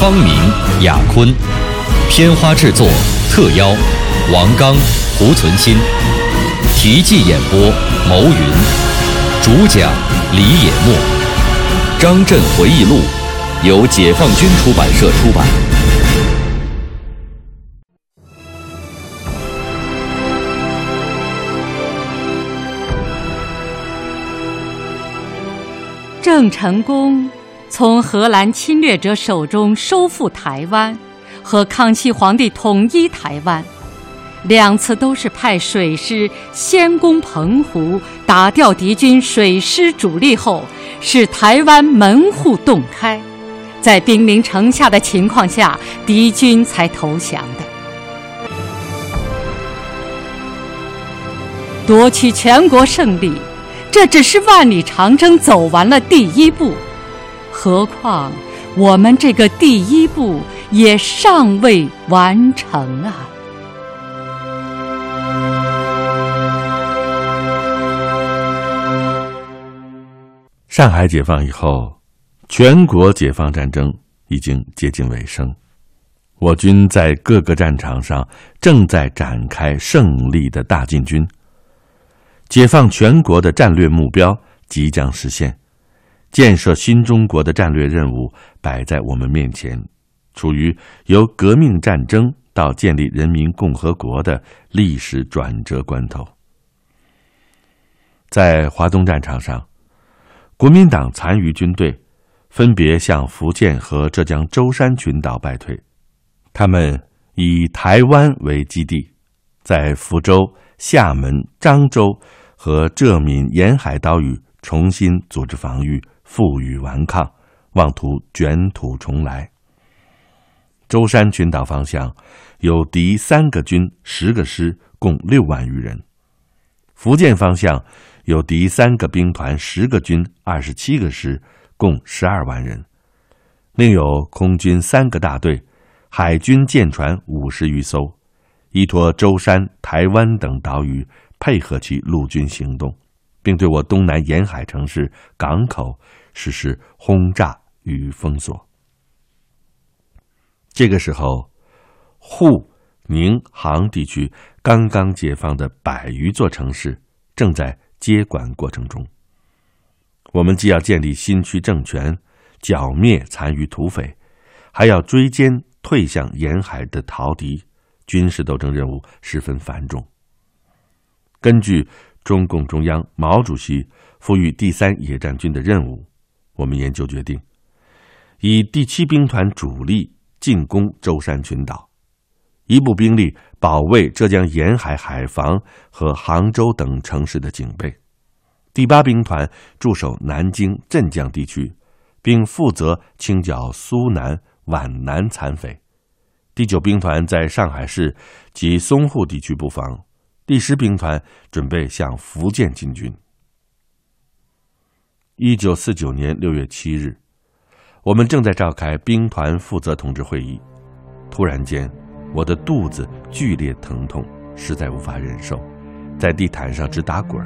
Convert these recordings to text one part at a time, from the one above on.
方明、雅坤，片花制作特邀王刚、胡存新，题记演播牟云，主讲李野墨，《张震回忆录》由解放军出版社出版。郑成功从荷兰侵略者手中收复台湾，和康熙皇帝统一台湾，两次都是派水师先攻澎湖，打掉敌军水师主力后，使台湾门户洞开，在兵临城下的情况下，敌军才投降的。夺取全国胜利。这只是万里长征走完了第一步，何况我们这个第一步也尚未完成啊！上海解放以后，全国解放战争已经接近尾声，我军在各个战场上正在展开胜利的大进军。解放全国的战略目标即将实现，建设新中国的战略任务摆在我们面前，处于由革命战争到建立人民共和国的历史转折关头。在华东战场上，国民党残余军队分别向福建和浙江舟山群岛败退，他们以台湾为基地，在福州、厦门、漳州。和浙闽沿海岛屿重新组织防御，负隅顽抗，妄图卷土重来。舟山群岛方向有敌三个军、十个师，共六万余人；福建方向有敌三个兵团、十个军、二十七个师，共十二万人；另有空军三个大队，海军舰船五十余艘，依托舟山、台湾等岛屿。配合其陆军行动，并对我东南沿海城市、港口实施轰炸与封锁。这个时候，沪、宁、杭地区刚刚解放的百余座城市正在接管过程中。我们既要建立新区政权，剿灭残余土匪，还要追歼退向沿海的逃敌，军事斗争任务十分繁重。根据中共中央毛主席赋予第三野战军的任务，我们研究决定，以第七兵团主力进攻舟山群岛，一部兵力保卫浙江沿海海防和杭州等城市的警备，第八兵团驻守南京、镇江地区，并负责清剿苏南、皖南残匪，第九兵团在上海市及淞沪地区布防。第十兵团准备向福建进军。一九四九年六月七日，我们正在召开兵团负责同志会议，突然间，我的肚子剧烈疼痛，实在无法忍受，在地毯上直打滚。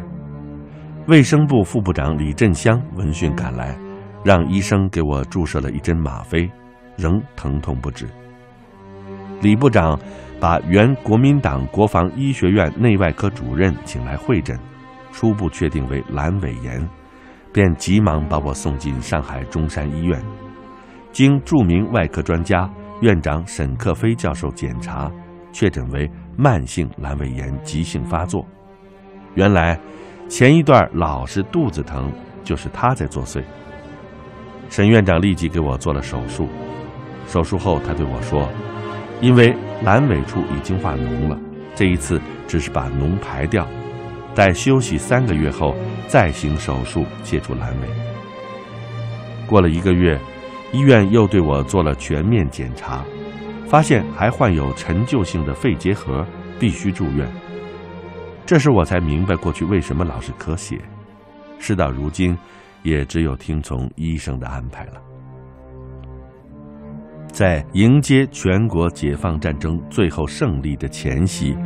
卫生部副部长李振湘闻讯赶来，让医生给我注射了一针吗啡，仍疼痛不止。李部长。把原国民党国防医学院内外科主任请来会诊，初步确定为阑尾炎，便急忙把我送进上海中山医院。经著名外科专家院长沈克飞教授检查，确诊为慢性阑尾炎急性发作。原来，前一段老是肚子疼，就是他在作祟。沈院长立即给我做了手术。手术后，他对我说。因为阑尾处已经化脓了，这一次只是把脓排掉，待休息三个月后再行手术切除阑尾。过了一个月，医院又对我做了全面检查，发现还患有陈旧性的肺结核，必须住院。这时我才明白过去为什么老是咳血。事到如今，也只有听从医生的安排了。在迎接全国解放战争最后胜利的前夕，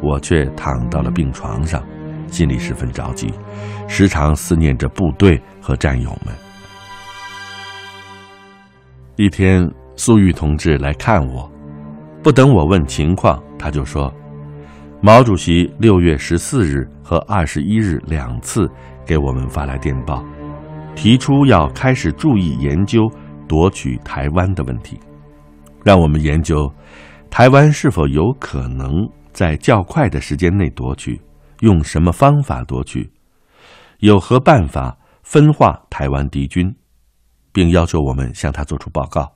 我却躺到了病床上，心里十分着急，时常思念着部队和战友们。一天，粟裕同志来看我，不等我问情况，他就说：“毛主席六月十四日和二十一日两次给我们发来电报，提出要开始注意研究夺取台湾的问题。”让我们研究，台湾是否有可能在较快的时间内夺取，用什么方法夺取，有何办法分化台湾敌军，并要求我们向他作出报告。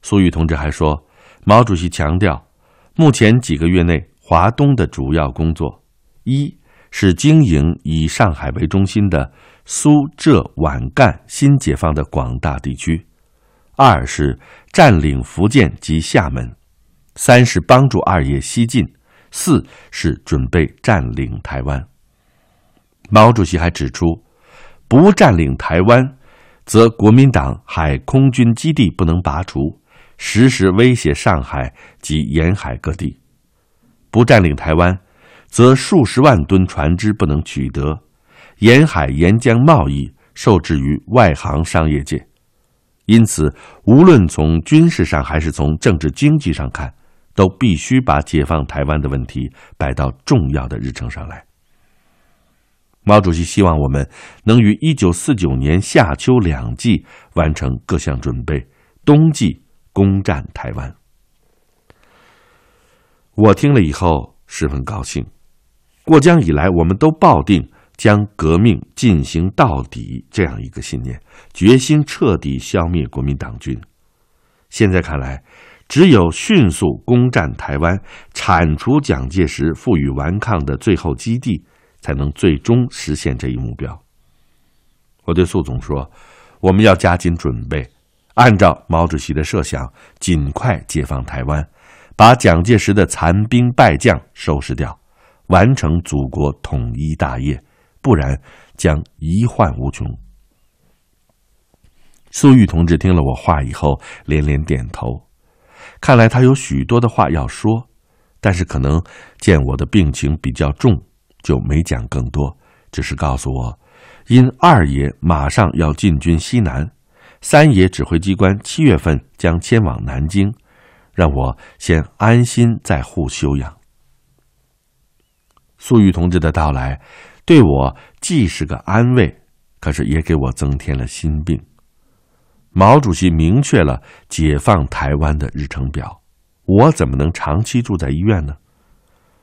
苏玉同志还说，毛主席强调，目前几个月内，华东的主要工作，一是经营以上海为中心的苏浙皖赣新解放的广大地区。二是占领福建及厦门，三是帮助二爷西进，四是准备占领台湾。毛主席还指出，不占领台湾，则国民党海空军基地不能拔除，时时威胁上海及沿海各地；不占领台湾，则数十万吨船只不能取得，沿海沿江贸易受制于外行商业界。因此，无论从军事上还是从政治经济上看，都必须把解放台湾的问题摆到重要的日程上来。毛主席希望我们能于一九四九年夏秋两季完成各项准备，冬季攻占台湾。我听了以后十分高兴。过江以来，我们都抱定。将革命进行到底，这样一个信念，决心彻底消灭国民党军。现在看来，只有迅速攻占台湾，铲除蒋介石负隅顽抗的最后基地，才能最终实现这一目标。我对粟总说：“我们要加紧准备，按照毛主席的设想，尽快解放台湾，把蒋介石的残兵败将收拾掉，完成祖国统一大业。”不然将遗患无穷。粟裕同志听了我话以后，连连点头。看来他有许多的话要说，但是可能见我的病情比较重，就没讲更多，只是告诉我，因二爷马上要进军西南，三爷指挥机关七月份将迁往南京，让我先安心在沪休养。粟裕同志的到来。对我既是个安慰，可是也给我增添了心病。毛主席明确了解放台湾的日程表，我怎么能长期住在医院呢？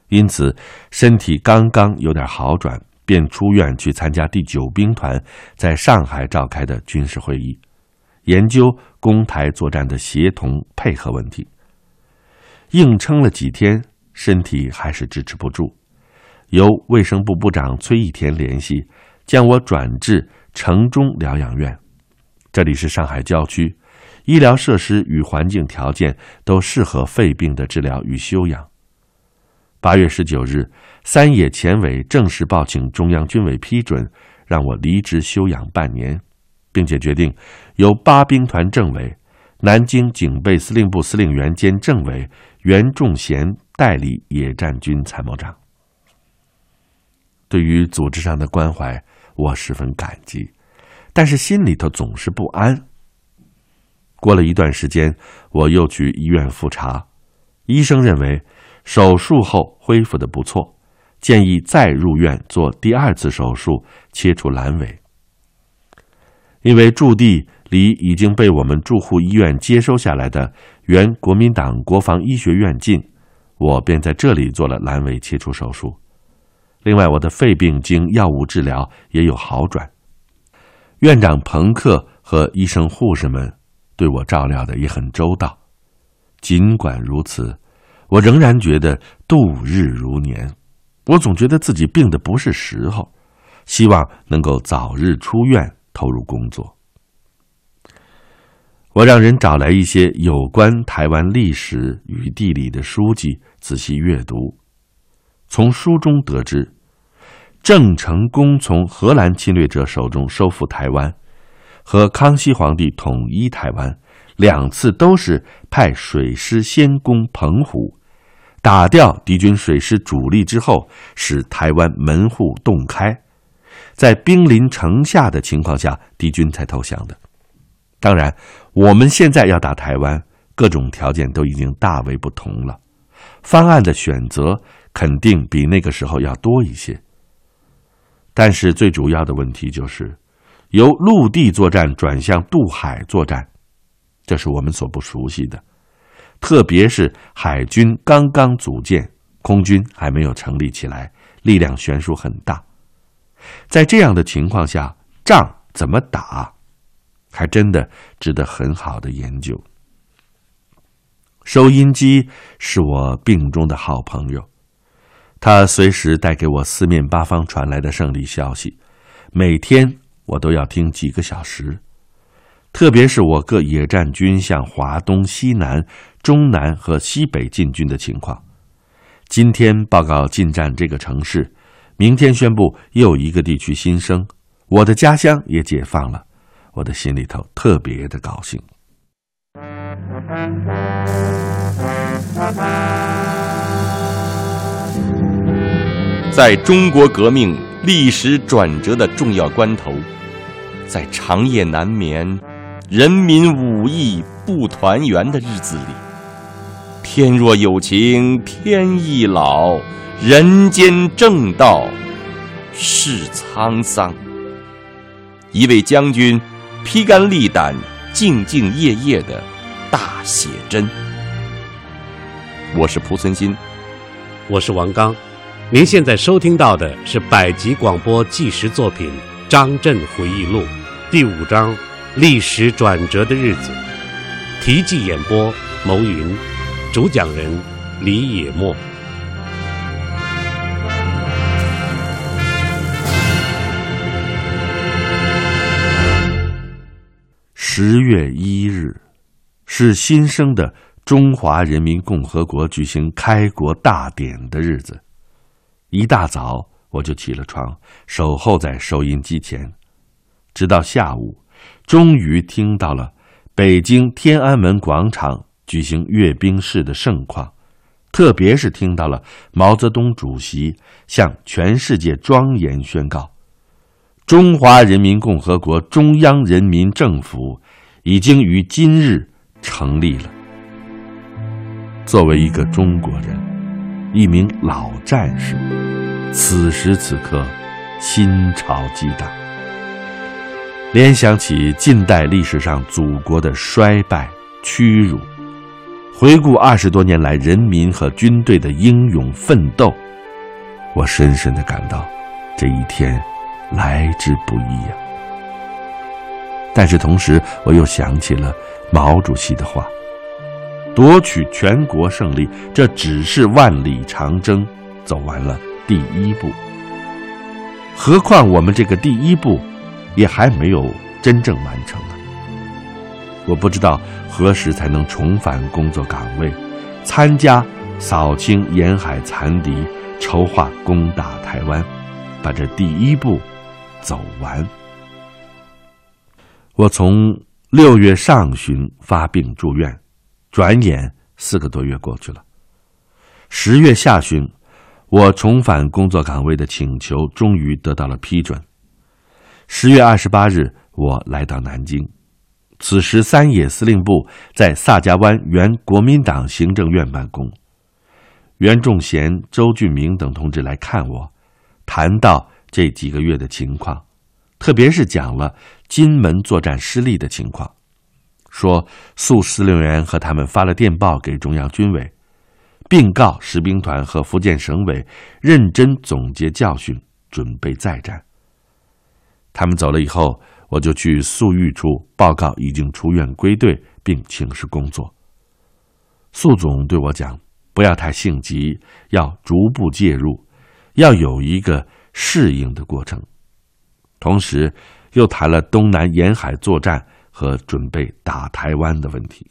因此，身体刚刚有点好转，便出院去参加第九兵团在上海召开的军事会议，研究攻台作战的协同配合问题。硬撑了几天，身体还是支持不住。由卫生部部长崔义田联系，将我转至城中疗养院。这里是上海郊区，医疗设施与环境条件都适合肺病的治疗与休养。八月十九日，三野前委正式报请中央军委批准，让我离职休养半年，并且决定由八兵团政委、南京警备司令部司令员兼政委袁仲贤代理野战军参谋长。对于组织上的关怀，我十分感激，但是心里头总是不安。过了一段时间，我又去医院复查，医生认为手术后恢复的不错，建议再入院做第二次手术，切除阑尾。因为驻地离已经被我们驻沪医院接收下来的原国民党国防医学院近，我便在这里做了阑尾切除手术。另外，我的肺病经药物治疗也有好转。院长彭克和医生护士们对我照料的也很周到。尽管如此，我仍然觉得度日如年。我总觉得自己病的不是时候，希望能够早日出院，投入工作。我让人找来一些有关台湾历史与地理的书籍，仔细阅读。从书中得知，郑成功从荷兰侵略者手中收复台湾，和康熙皇帝统一台湾，两次都是派水师先攻澎湖，打掉敌军水师主力之后，使台湾门户洞开，在兵临城下的情况下，敌军才投降的。当然，我们现在要打台湾，各种条件都已经大为不同了，方案的选择肯定比那个时候要多一些。但是最主要的问题就是，由陆地作战转向渡海作战，这是我们所不熟悉的，特别是海军刚刚组建，空军还没有成立起来，力量悬殊很大。在这样的情况下，仗怎么打？还真的值得很好的研究。收音机是我病中的好朋友，他随时带给我四面八方传来的胜利消息，每天我都要听几个小时。特别是我各野战军向华东、西南、中南和西北进军的情况，今天报告进占这个城市，明天宣布又一个地区新生，我的家乡也解放了。我的心里头特别的高兴。在中国革命历史转折的重要关头，在长夜难眠、人民武艺不团圆的日子里，天若有情天亦老，人间正道是沧桑。一位将军。披肝沥胆、兢兢业业的大写真。我是蒲存昕，我是王刚。您现在收听到的是百集广播纪实作品《张震回忆录》第五章《历史转折的日子》，题记演播：牟云，主讲人李野墨。十月一日，是新生的中华人民共和国举行开国大典的日子。一大早我就起了床，守候在收音机前，直到下午，终于听到了北京天安门广场举行阅兵式的盛况，特别是听到了毛泽东主席向全世界庄严宣告。中华人民共和国中央人民政府已经于今日成立了。作为一个中国人，一名老战士，此时此刻心潮激荡，联想起近代历史上祖国的衰败屈辱，回顾二十多年来人民和军队的英勇奋斗，我深深的感到这一天。来之不易呀！但是同时，我又想起了毛主席的话：“夺取全国胜利，这只是万里长征走完了第一步。何况我们这个第一步，也还没有真正完成呢。我不知道何时才能重返工作岗位，参加扫清沿海残敌，筹划攻打台湾，把这第一步。”走完。我从六月上旬发病住院，转眼四个多月过去了。十月下旬，我重返工作岗位的请求终于得到了批准。十月二十八日，我来到南京。此时，三野司令部在萨家湾原国民党行政院办公。袁仲贤、周俊明等同志来看我，谈到。这几个月的情况，特别是讲了金门作战失利的情况，说苏司令员和他们发了电报给中央军委，并告十兵团和福建省委认真总结教训，准备再战。他们走了以后，我就去粟裕处报告已经出院归队，并请示工作。粟总对我讲：“不要太性急，要逐步介入，要有一个。”适应的过程，同时又谈了东南沿海作战和准备打台湾的问题。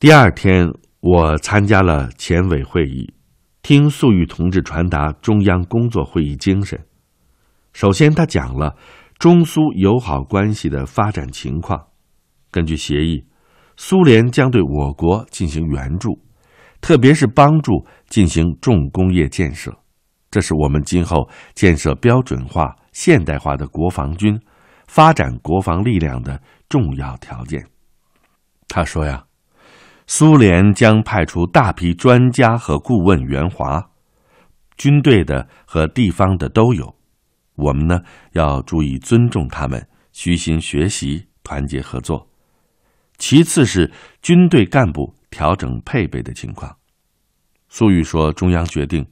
第二天，我参加了前委会议，听粟裕同志传达中央工作会议精神。首先，他讲了中苏友好关系的发展情况。根据协议，苏联将对我国进行援助，特别是帮助进行重工业建设，这是我们今后建设标准化、现代化的国防军、发展国防力量的重要条件。他说呀，苏联将派出大批专家和顾问援华，军队的和地方的都有。我们呢要注意尊重他们，虚心学习，团结合作。其次是军队干部调整配备的情况。粟裕说，中央决定，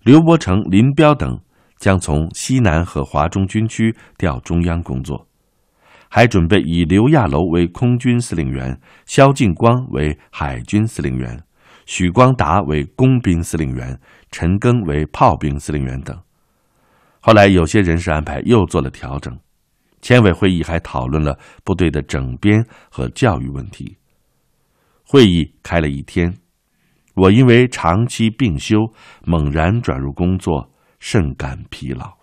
刘伯承、林彪等将从西南和华中军区调中央工作，还准备以刘亚楼为空军司令员，萧劲光为海军司令员，许光达为工兵司令员，陈赓为炮兵司令员等。后来有些人事安排又做了调整。前委会议还讨论了部队的整编和教育问题。会议开了一天，我因为长期病休，猛然转入工作，甚感疲劳。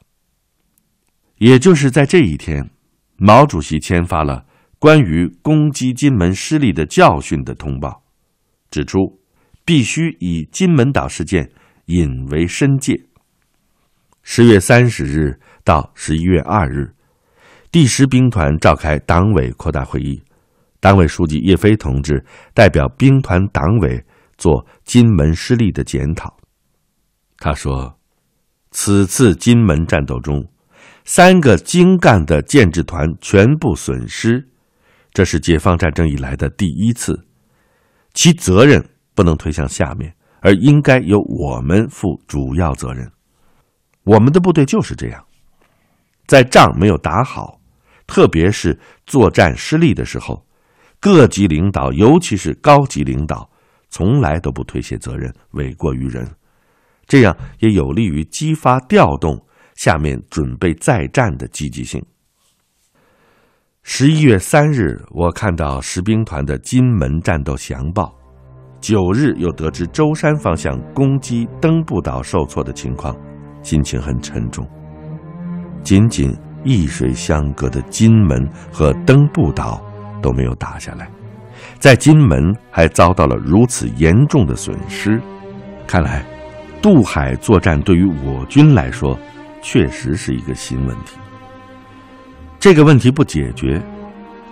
也就是在这一天，毛主席签发了关于攻击金门失利的教训的通报，指出必须以金门岛事件引为深戒。十月三十日到十一月二日。第十兵团召开党委扩大会议，党委书记叶飞同志代表兵团党委做金门失利的检讨。他说：“此次金门战斗中，三个精干的建制团全部损失，这是解放战争以来的第一次。其责任不能推向下面，而应该由我们负主要责任。我们的部队就是这样，在仗没有打好。”特别是作战失利的时候，各级领导，尤其是高级领导，从来都不推卸责任、诿过于人，这样也有利于激发调动下面准备再战的积极性。十一月三日，我看到十兵团的金门战斗详报；九日又得知舟山方向攻击登步岛受挫的情况，心情很沉重。仅仅。一水相隔的金门和登步岛都没有打下来，在金门还遭到了如此严重的损失，看来渡海作战对于我军来说确实是一个新问题。这个问题不解决，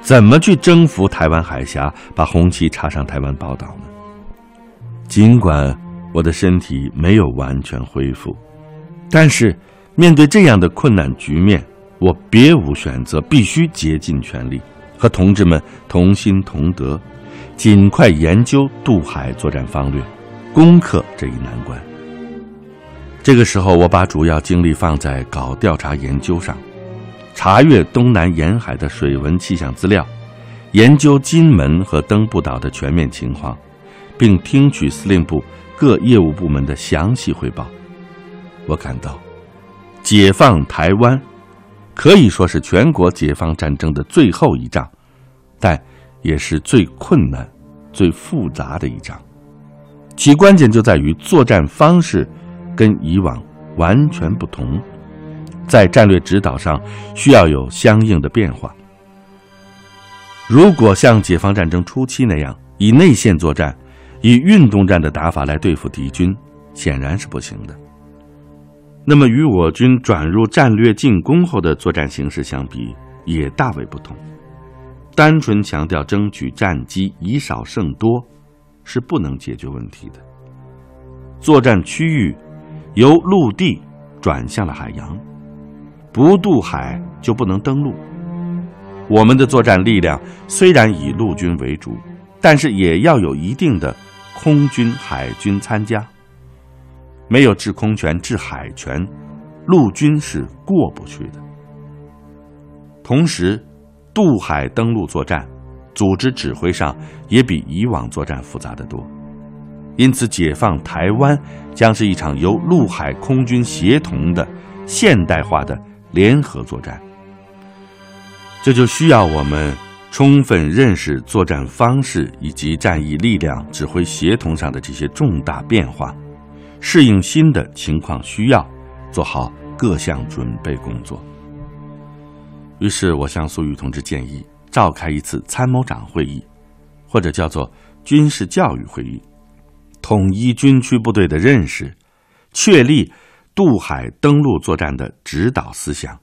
怎么去征服台湾海峡，把红旗插上台湾宝岛呢？尽管我的身体没有完全恢复，但是面对这样的困难局面。我别无选择，必须竭尽全力，和同志们同心同德，尽快研究渡海作战方略，攻克这一难关。这个时候，我把主要精力放在搞调查研究上，查阅东南沿海的水文气象资料，研究金门和登步岛的全面情况，并听取司令部各业务部门的详细汇报。我感到，解放台湾。可以说是全国解放战争的最后一仗，但也是最困难、最复杂的一仗。其关键就在于作战方式跟以往完全不同，在战略指导上需要有相应的变化。如果像解放战争初期那样以内线作战、以运动战的打法来对付敌军，显然是不行的。那么，与我军转入战略进攻后的作战形势相比，也大为不同。单纯强调争取战机，以少胜多，是不能解决问题的。作战区域由陆地转向了海洋，不渡海就不能登陆。我们的作战力量虽然以陆军为主，但是也要有一定的空军、海军参加。没有制空权、制海权，陆军是过不去的。同时，渡海登陆作战，组织指挥上也比以往作战复杂的多。因此，解放台湾将是一场由陆海空军协同的现代化的联合作战。这就需要我们充分认识作战方式以及战役力量指挥协同上的这些重大变化，适应新的情况需要，做好各项准备工作。于是我向粟裕同志建议，召开一次参谋长会议，或者叫做军事教育会议，统一军区部队的认识，确立渡海登陆作战的指导思想，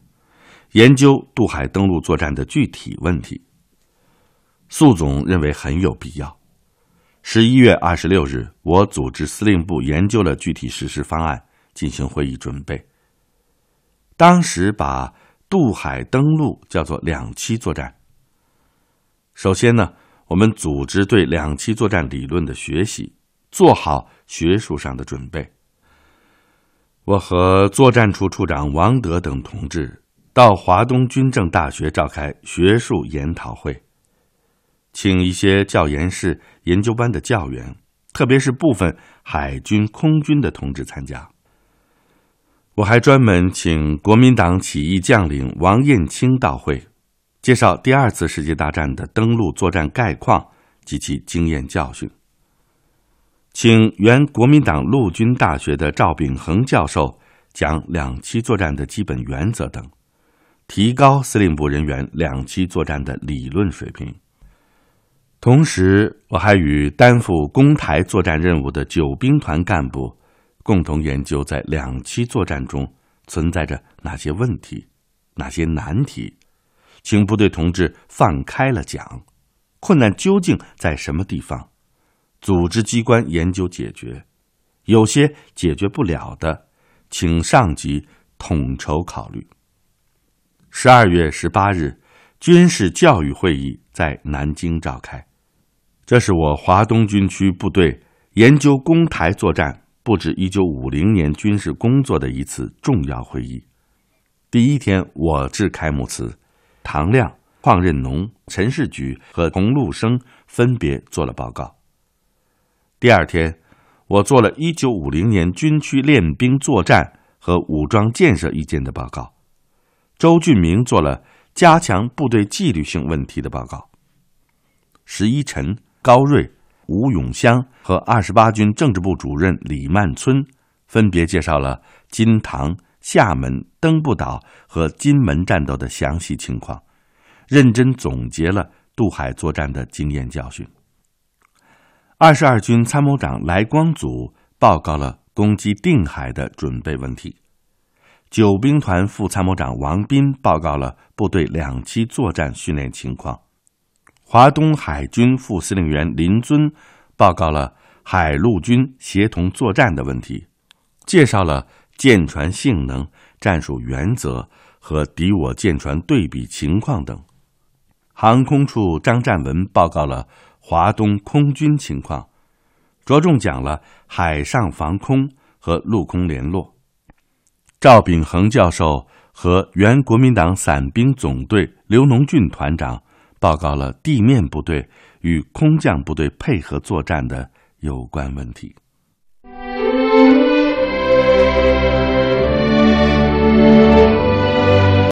研究渡海登陆作战的具体问题。粟总认为很有必要。十一月二十六日，我组织司令部研究了具体实施方案，进行会议准备。当时把。渡海登陆叫做两栖作战。首先呢，我们组织对两栖作战理论的学习，做好学术上的准备。我和作战处处长王德等同志到华东军政大学召开学术研讨会，请一些教研室、研究班的教员，特别是部分海军、空军的同志参加。我还专门请国民党起义将领王彦卿到会，介绍第二次世界大战的登陆作战概况及其经验教训。请原国民党陆军大学的赵秉恒教授讲两栖作战的基本原则等，提高司令部人员两栖作战的理论水平。同时，我还与担负攻台作战任务的九兵团干部。共同研究在两栖作战中存在着哪些问题、哪些难题，请部队同志放开了讲，困难究竟在什么地方？组织机关研究解决，有些解决不了的，请上级统筹考虑。十二月十八日，军事教育会议在南京召开，这是我华东军区部队研究攻台作战。布置一九五零年军事工作的一次重要会议。第一天，我致开幕词，唐亮、邝任农、陈士举和洪禄生分别做了报告。第二天，我做了一九五零年军区练兵作战和武装建设意见的报告。周俊明做了加强部队纪律性问题的报告。石一晨、高瑞。吴永湘和二十八军政治部主任李曼村分别介绍了金堂、厦门、登步岛和金门战斗的详细情况，认真总结了渡海作战的经验教训。二十二军参谋长来光祖报告了攻击定海的准备问题，九兵团副参谋长王斌报告了部队两栖作战训练情况。华东海军副司令员林尊报告了海陆军协同作战的问题，介绍了舰船性能、战术原则和敌我舰船对比情况等。航空处张占文报告了华东空军情况着重讲了海上防空和陆空联络。赵秉恒教授和原国民党散兵总队刘农俊团长报告了地面部队与空降部队配合作战的有关问题。